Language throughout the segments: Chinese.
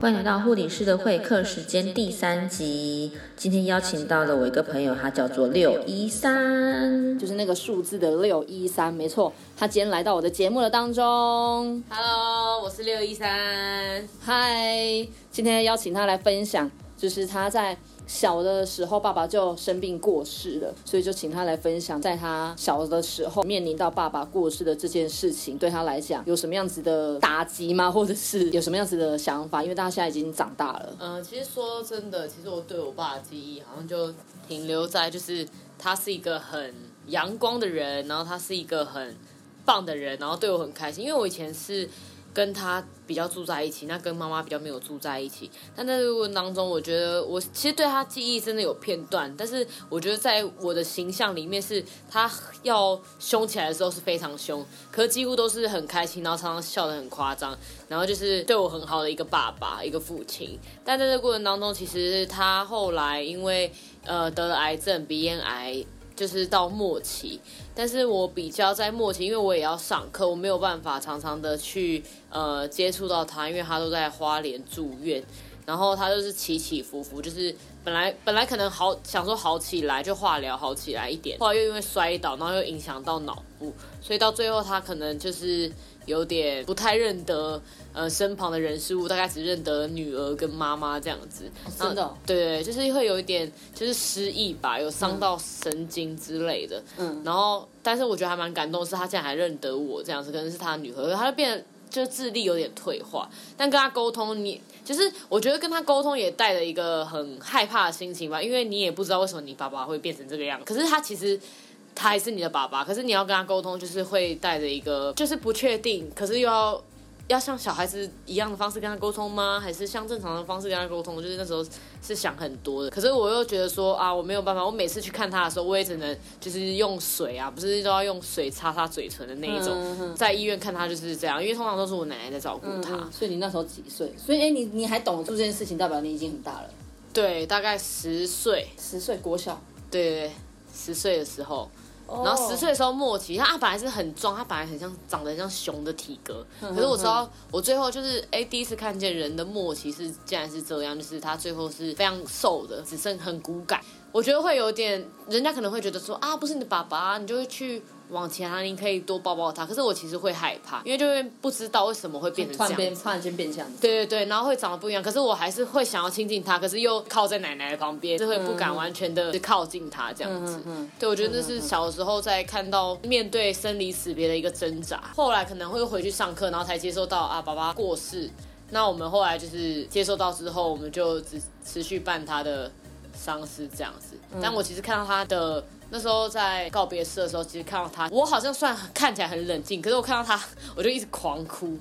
欢迎来到护理师的会客时间第三集。今天邀请到了我一个朋友，他叫做六一三，就是那个数字的六一三，没错。他今天来到我的节目的当中。Hello，我是六一三。嗨，今天邀请他来分享，就是他在小的时候爸爸就生病过世了，所以就请他来分享，在他小的时候面临到爸爸过世的这件事情，对他来讲有什么样子的打击吗？或者是有什么样子的想法？因为大家现在已经长大了。嗯、其实说真的，其实我对我爸的记忆好像就停留在就是他是一个很阳光的人，然后他是一个很棒的人，然后对我很开心。因为我以前是跟他比较住在一起，那跟妈妈比较没有住在一起。但在这个过程当中，我觉得我其实对他记忆真的有片段，但是我觉得在我的形象里面是他要凶起来的时候是非常凶，可几乎都是很开心，然后常常笑得很夸张，然后就是对我很好的一个爸爸，一个父亲。但在这个过程当中，其实他后来因为呃得了癌症，鼻咽癌。就是到末期，但是我比较在末期，因为我也要上课，我没有办法常常的去呃接触到他，因为他都在花莲住院，然后他就是起起伏伏，就是本来本来可能好想说好起来就化疗好起来一点，后来又因为摔倒，然后又影响到脑部，所以到最后他可能就是有点不太认得呃身旁的人事物，大概只认得女儿跟妈妈这样子。真的哦对对，就是会有一点就是失忆吧，有伤到神经之类的。嗯，然后，但是我觉得还蛮感动，是他竟然还认得我这样子，可能是他的女儿，他就变得就智力有点退化，但跟他沟通，你就是我觉得跟他沟通也带着一个很害怕的心情吧，因为你也不知道为什么你爸爸会变成这个样子，可是他其实。他还是你的爸爸，可是你要跟他沟通，就是会带着一个就是不确定，可是又要要像小孩子一样的方式跟他沟通吗？还是像正常的方式跟他沟通？就是那时候是想很多的，可是我又觉得说啊，我没有办法，我每次去看他的时候，我也只能就是用水啊，不是都要用水擦擦嘴唇的那一种。在医院看他就是这样，因为通常都是我奶奶在照顾他。嗯所以你那时候几岁？所以哎、你你还懂得做这件事情，代表你已经很大了，对，大概十岁，十岁国小。对对对，十岁的时候。然然后十岁的时候末期，他他本来是很壮，他本来很像长得很像熊的体格，可是我知道我最后就是哎第一次看见人的末期是竟然是这样，就是他最后是非常瘦的，只剩很骨感。我觉得会有点，人家可能会觉得说啊，不是你的爸爸，你就会去往前啊，你可以多抱抱他。可是我其实会害怕，因为就会不知道为什么会变成这样突然间变这样子。对对对，然后会长得不一样，可是我还是会想要亲近他，可是又靠在奶奶的旁边，就会不敢完全的靠近他这样子。嗯嗯对，我觉得那是小时候在看到面对生离死别的一个挣扎。后来可能会回去上课，然后才接受到啊，爸爸过世。那我们后来就是接受到之后，我们就只持续办他的丧尸这样子。但我其实看到他的那时候在告别式的时候，其实看到他，我好像算看起来很冷静，可是我看到他，我就一直狂哭，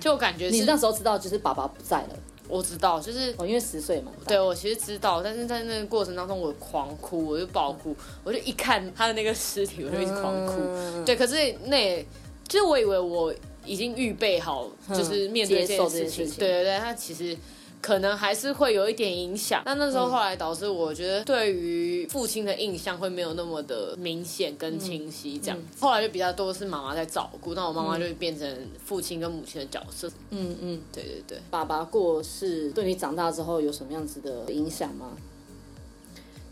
就感觉你是那时候知道就是爸爸不在了，我知道，就是哦，因为十岁嘛。对，我其实知道，但是在那个过程当中，我狂哭，我就爆哭，我就一看他的那个尸体，我就一直狂哭。嗯对，可是那也就是我以为我已经预备好，就是面对这接受件事情。这件事情对对对，他其实。可能还是会有一点影响，但那时候后来导致我觉得对于父亲的印象会没有那么的明显跟清晰，这样。后来就比较多是妈妈在照顾，那我妈妈就会变成父亲跟母亲的角色。嗯嗯，对对对。爸爸过世对你长大之后有什么样子的影响吗？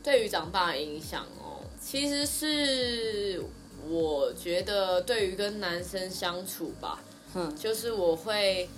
对于长大的影响哦，其实是我觉得对于跟男生相处吧，嗯就是我会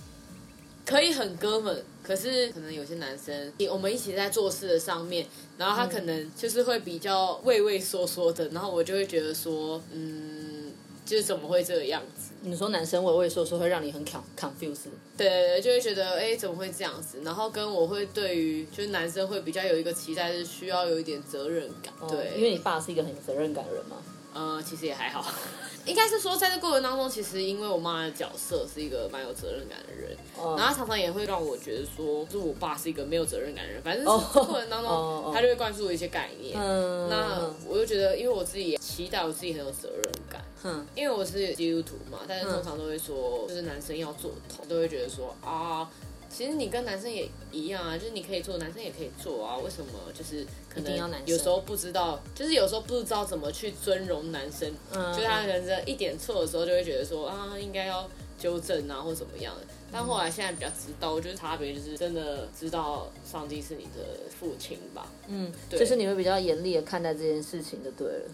可以很哥们，可是可能有些男生我们一起在做事的上面，然后他可能就是会比较畏畏缩缩的，然后我就会觉得说，嗯，就是怎么会这个样子？你说男生畏畏缩缩会让你很 con confuse，对对对，就会觉得哎，怎么会这样子？然后跟我会对于就是男生会比较有一个期待，是需要有一点责任感，对，哦因为你爸是一个很有责任感的人嘛。呃，其实也还好，应该是说在这过程当中，其实因为我妈的角色是一个蛮有责任感的人，哦然后她常常也会让我觉得说，就是我爸是一个没有责任感的人，反正过程当中，他就会灌输我一些概念。嗯，那我就觉得，因为我自己也期待我自己很有责任感，嗯因为我是基督徒嘛，但是通常都会说，就是男生要做头，都会觉得说啊，其实你跟男生也一样啊，就是你可以做，男生也可以做啊，为什么就是可一定要男生能有时候不知道，就是有时候不知道怎么去尊容男生，嗯就他人生一点错的时候，就会觉得说啊，应该要纠正啊或怎么样的。但后来现在比较知道，我觉得差别就是真的知道上帝是你的父亲吧。嗯，对就是你会比较严厉的看待这件事情就对了。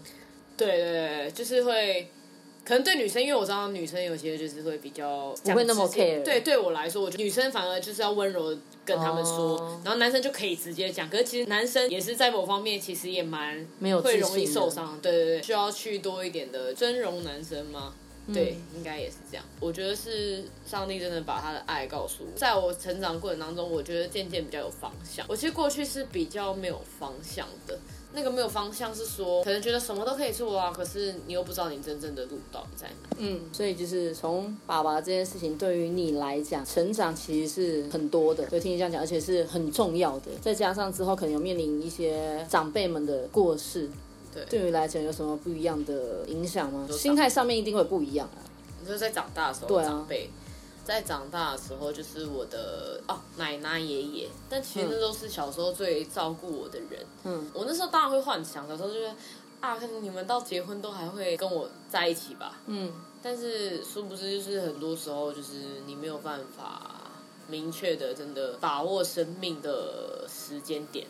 对对对，就是会，可能对女生，因为我知道女生有些就是会比较不会那么 care 对，对我来说，我觉得女生反而就是要温柔地跟他们说，哦然后男生就可以直接讲。可是其实男生也是在某方面其实也蛮没有会容易受伤。对对对，需要去多一点的尊容男生吗？对，应该也是这样。我觉得是上帝真的把他的爱告诉我，在我成长过程当中，我觉得渐渐比较有方向。我其实过去是比较没有方向的，那个没有方向是说，可能觉得什么都可以做啊，可是你又不知道你真正的路到底在哪。嗯，所以就是从爸爸这件事情对于你来讲，成长其实是很多的，就听你这样讲，而且是很重要的。再加上之后可能有面临一些长辈们的过世，对对于来讲有什么不一样的影响吗？心态上面一定会不一样啊。你说在长大的时候，对啊长辈在长大的时候，就是我的哦奶奶爷爷，但其实那都是小时候最照顾我的人。嗯，我那时候当然会幻想，小时候就觉得啊，可能你们到结婚都还会跟我在一起吧。嗯，但是殊不知，就是很多时候，就是你没有办法明确的真的把握生命的时间点。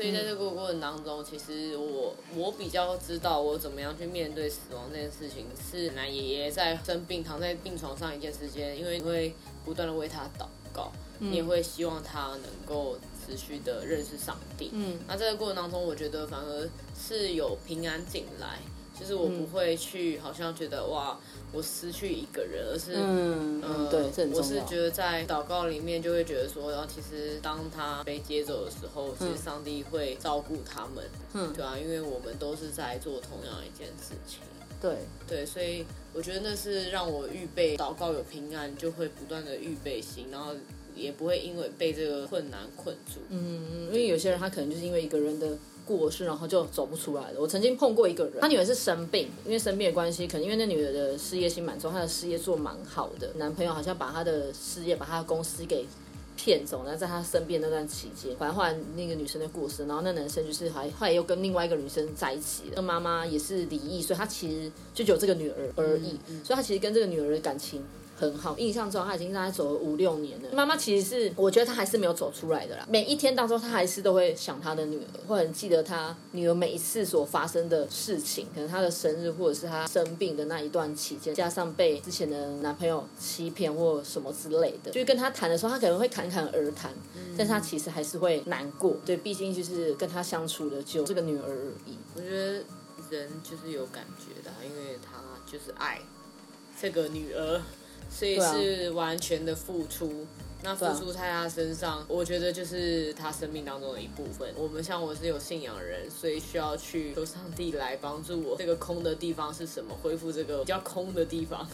所以在这个过程当中，其实我我比较知道我怎么样去面对死亡这件事情，是奶奶爷爷在生病躺在病床上一段时间，因为你会不断的为他祷告，你也会希望他能够持续的认识上帝。嗯，那这个过程当中，我觉得反而是有平安进来，就是我不会去好像觉得哇，我失去一个人，而是嗯嗯，对，我是。觉得在祷告里面就会觉得说，然后其实当他被接走的时候，其实上帝会照顾他们，嗯。对啊，因为我们都是在做同样一件事情，对，对，所以我觉得那是让我预备祷告有平安，就会不断的预备心，然后也不会因为被这个困难困住，嗯，因为有些人他可能就是因为一个人的过世，然后就走不出来了。我曾经碰过一个人，他女儿是生病，因为生病的关系，可能因为那女儿的事业心蛮重，她的事业做蛮好的，男朋友好像把她的事业、把她的公司给骗走，然后在她生病那段期间，反正后来那个女生的过世，然后那男生就是还后来又跟另外一个女生在一起了，那妈妈也是离异，所以他其实就只有这个女儿而已，所以他其实跟这个女儿的感情。很好，印象中他已经大概走了五六年了。妈妈其实是，我觉得她还是没有走出来的啦。每一天当中，她还是都会想她的女儿，会很记得她女儿每一次所发生的事情，可能她的生日或者是她生病的那一段期间，加上被之前的男朋友欺骗或什么之类的，就跟她谈的时候，她可能会侃侃而谈，但是她其实还是会难过。对，毕竟就是跟她相处的就这个女儿而已。我觉得人就是有感觉的，因为他就是爱这个女儿，所以啊是完全的付出。那付出在他身上，我觉得就是他生命当中的一部分。我们像我是有信仰的人，所以需要去求上帝来帮助我。这个空的地方是什么？恢复这个比较空的地方，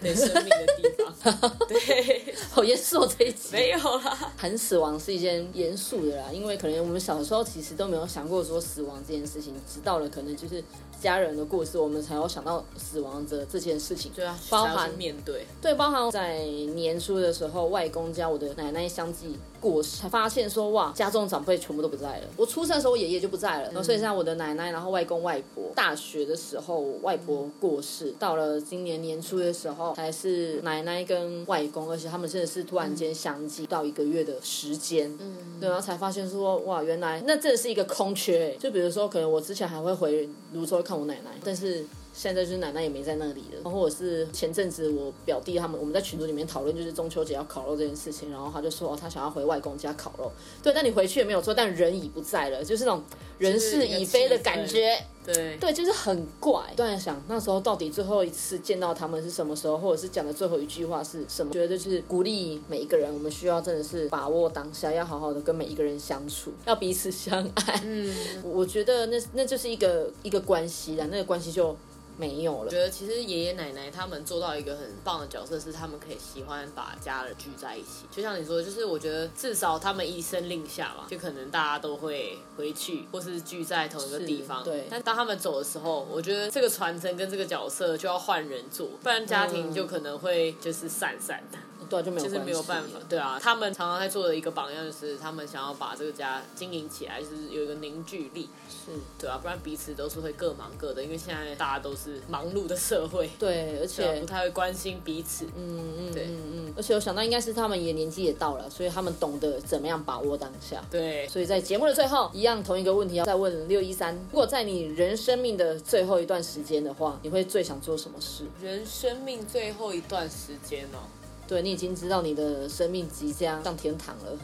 对生命的地方。对，好严肃哦这一集。没有啦。谈死亡是一件严肃的啦，因为可能我们小时候其实都没有想过说死亡这件事情，直到了可能就是家人的过世，我们才有想到死亡的这件事情。对啊，包含去面对。对，包含在年初的时候，外公家我的奶奶相继过世，才发现说哇，家中的长辈全部都不在了。我出生的时候，我爷爷就不在了，然后所以我的奶奶，然后外公外婆，大学的时候外婆过世，到了今年年初的时候，才是奶奶跟外公，而且他们真的是突然间相继到一个月的时间，嗯，对，然后才发现说哇，原来那真的是一个空缺、欸，就比如说可能我之前还会回泸州看我奶奶，但是。现在就是奶奶也没在那里了，然后或者是前阵子我表弟他们我们在群组里面讨论，就是中秋节要烤肉这件事情，然后他就说哦，他想要回外公家烤肉。对，但你回去也没有错，但人已不在了，就是那种人事已非的感觉。对，对，就是很怪。突然想，那时候到底最后一次见到他们是什么时候，或者是讲的最后一句话是什么？觉得就是鼓励每一个人，我们需要真的是把握当下，要好好的跟每一个人相处，要彼此相爱。嗯，我觉得那那就是一个一个关系啦，那个关系就没有了我觉。得其实爷爷奶奶他们做到一个很棒的角色，是他们可以喜欢把家人聚在一起。就像你说的，就是我觉得至少他们一声令下嘛，就可能大家都会回去，或是聚在同一个地方。对但当他们走的时候，我觉得这个传承跟这个角色就要换人做，不然家庭就可能会就是散散的。对啊，就没有就是没有办法，对啊，他们常常在做的一个榜样就是他们想要把这个家经营起来，就是有一个凝聚力，是，对啊，不然彼此都是会各忙各的，因为现在大家都是忙碌的社会，对，而且不太会关心彼此，嗯嗯对。嗯嗯，而且我想到应该是他们也年纪也到了，所以他们懂得怎么样把握当下。对，所以在节目的最后，一样同一个问题要再问六一三：如果在你人生命的最后一段时间的话，你会最想做什么事？人生命最后一段时间哦，对你已经知道你的生命即将上天堂了，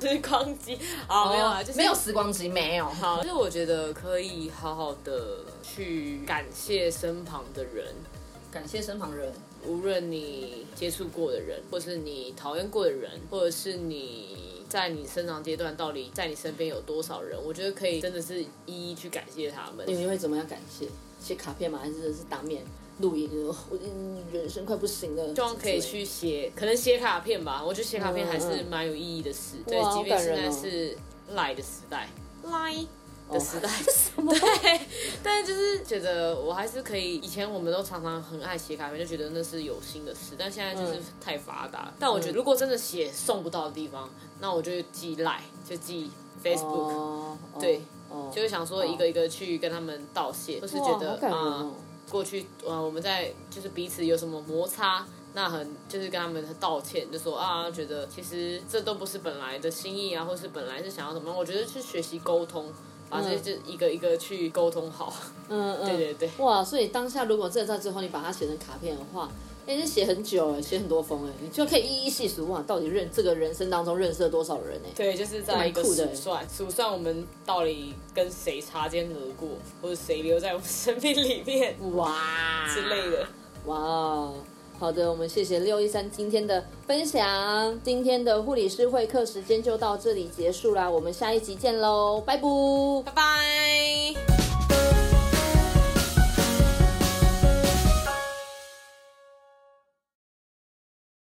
时 光机啊，没有啊，就是没有时光机，没有。好，就是我觉得可以好好的去感谢身旁的人，感谢身旁人，无论你接触过的人，或是你讨厌过的人，或者是你在你生长阶段到底在你身边有多少人，我觉得可以真的是一一去感谢他们。你们会怎么样感谢？写卡片吗？还是是当面录音？就是我嗯人生快不行了，希望可以去写，可能写卡片吧。我觉得写卡片还是蛮有意义的事。对，即便现在是赖的时代，赖哦的时代，对，但是就是觉得我还是可以。以前我们都常常很爱写卡片，就觉得那是有心的事，但现在就是嗯太发达。但我觉得如果真的写送不到的地方，那我就寄赖，就寄 Facebook。哦，哦对，哦，就是想说一个一个去跟他们道谢，或是觉得啊、哦。过去呃我们在就是彼此有什么摩擦，那很就是跟他们道歉，就说啊觉得其实这都不是本来的心意啊，或是本来是想要怎么样，我觉得去学习沟通，把这些就一个一个去沟通好。嗯嗯，对对对。哇，所以当下如果这在之后你把它写成卡片的话，哎，那写很久哎，写很多封哎，你就可以一一细数哇，到底认这个人生当中认识了多少人哎。对，就是在一个数算数算我们到底跟谁擦肩而过，或者谁留在我们生命里面哇之类的。哇哦，好的，我们谢谢六一三今天的分享，今天的护理师会客时间就到这里结束啦，我们下一集见喽，拜拜。拜拜。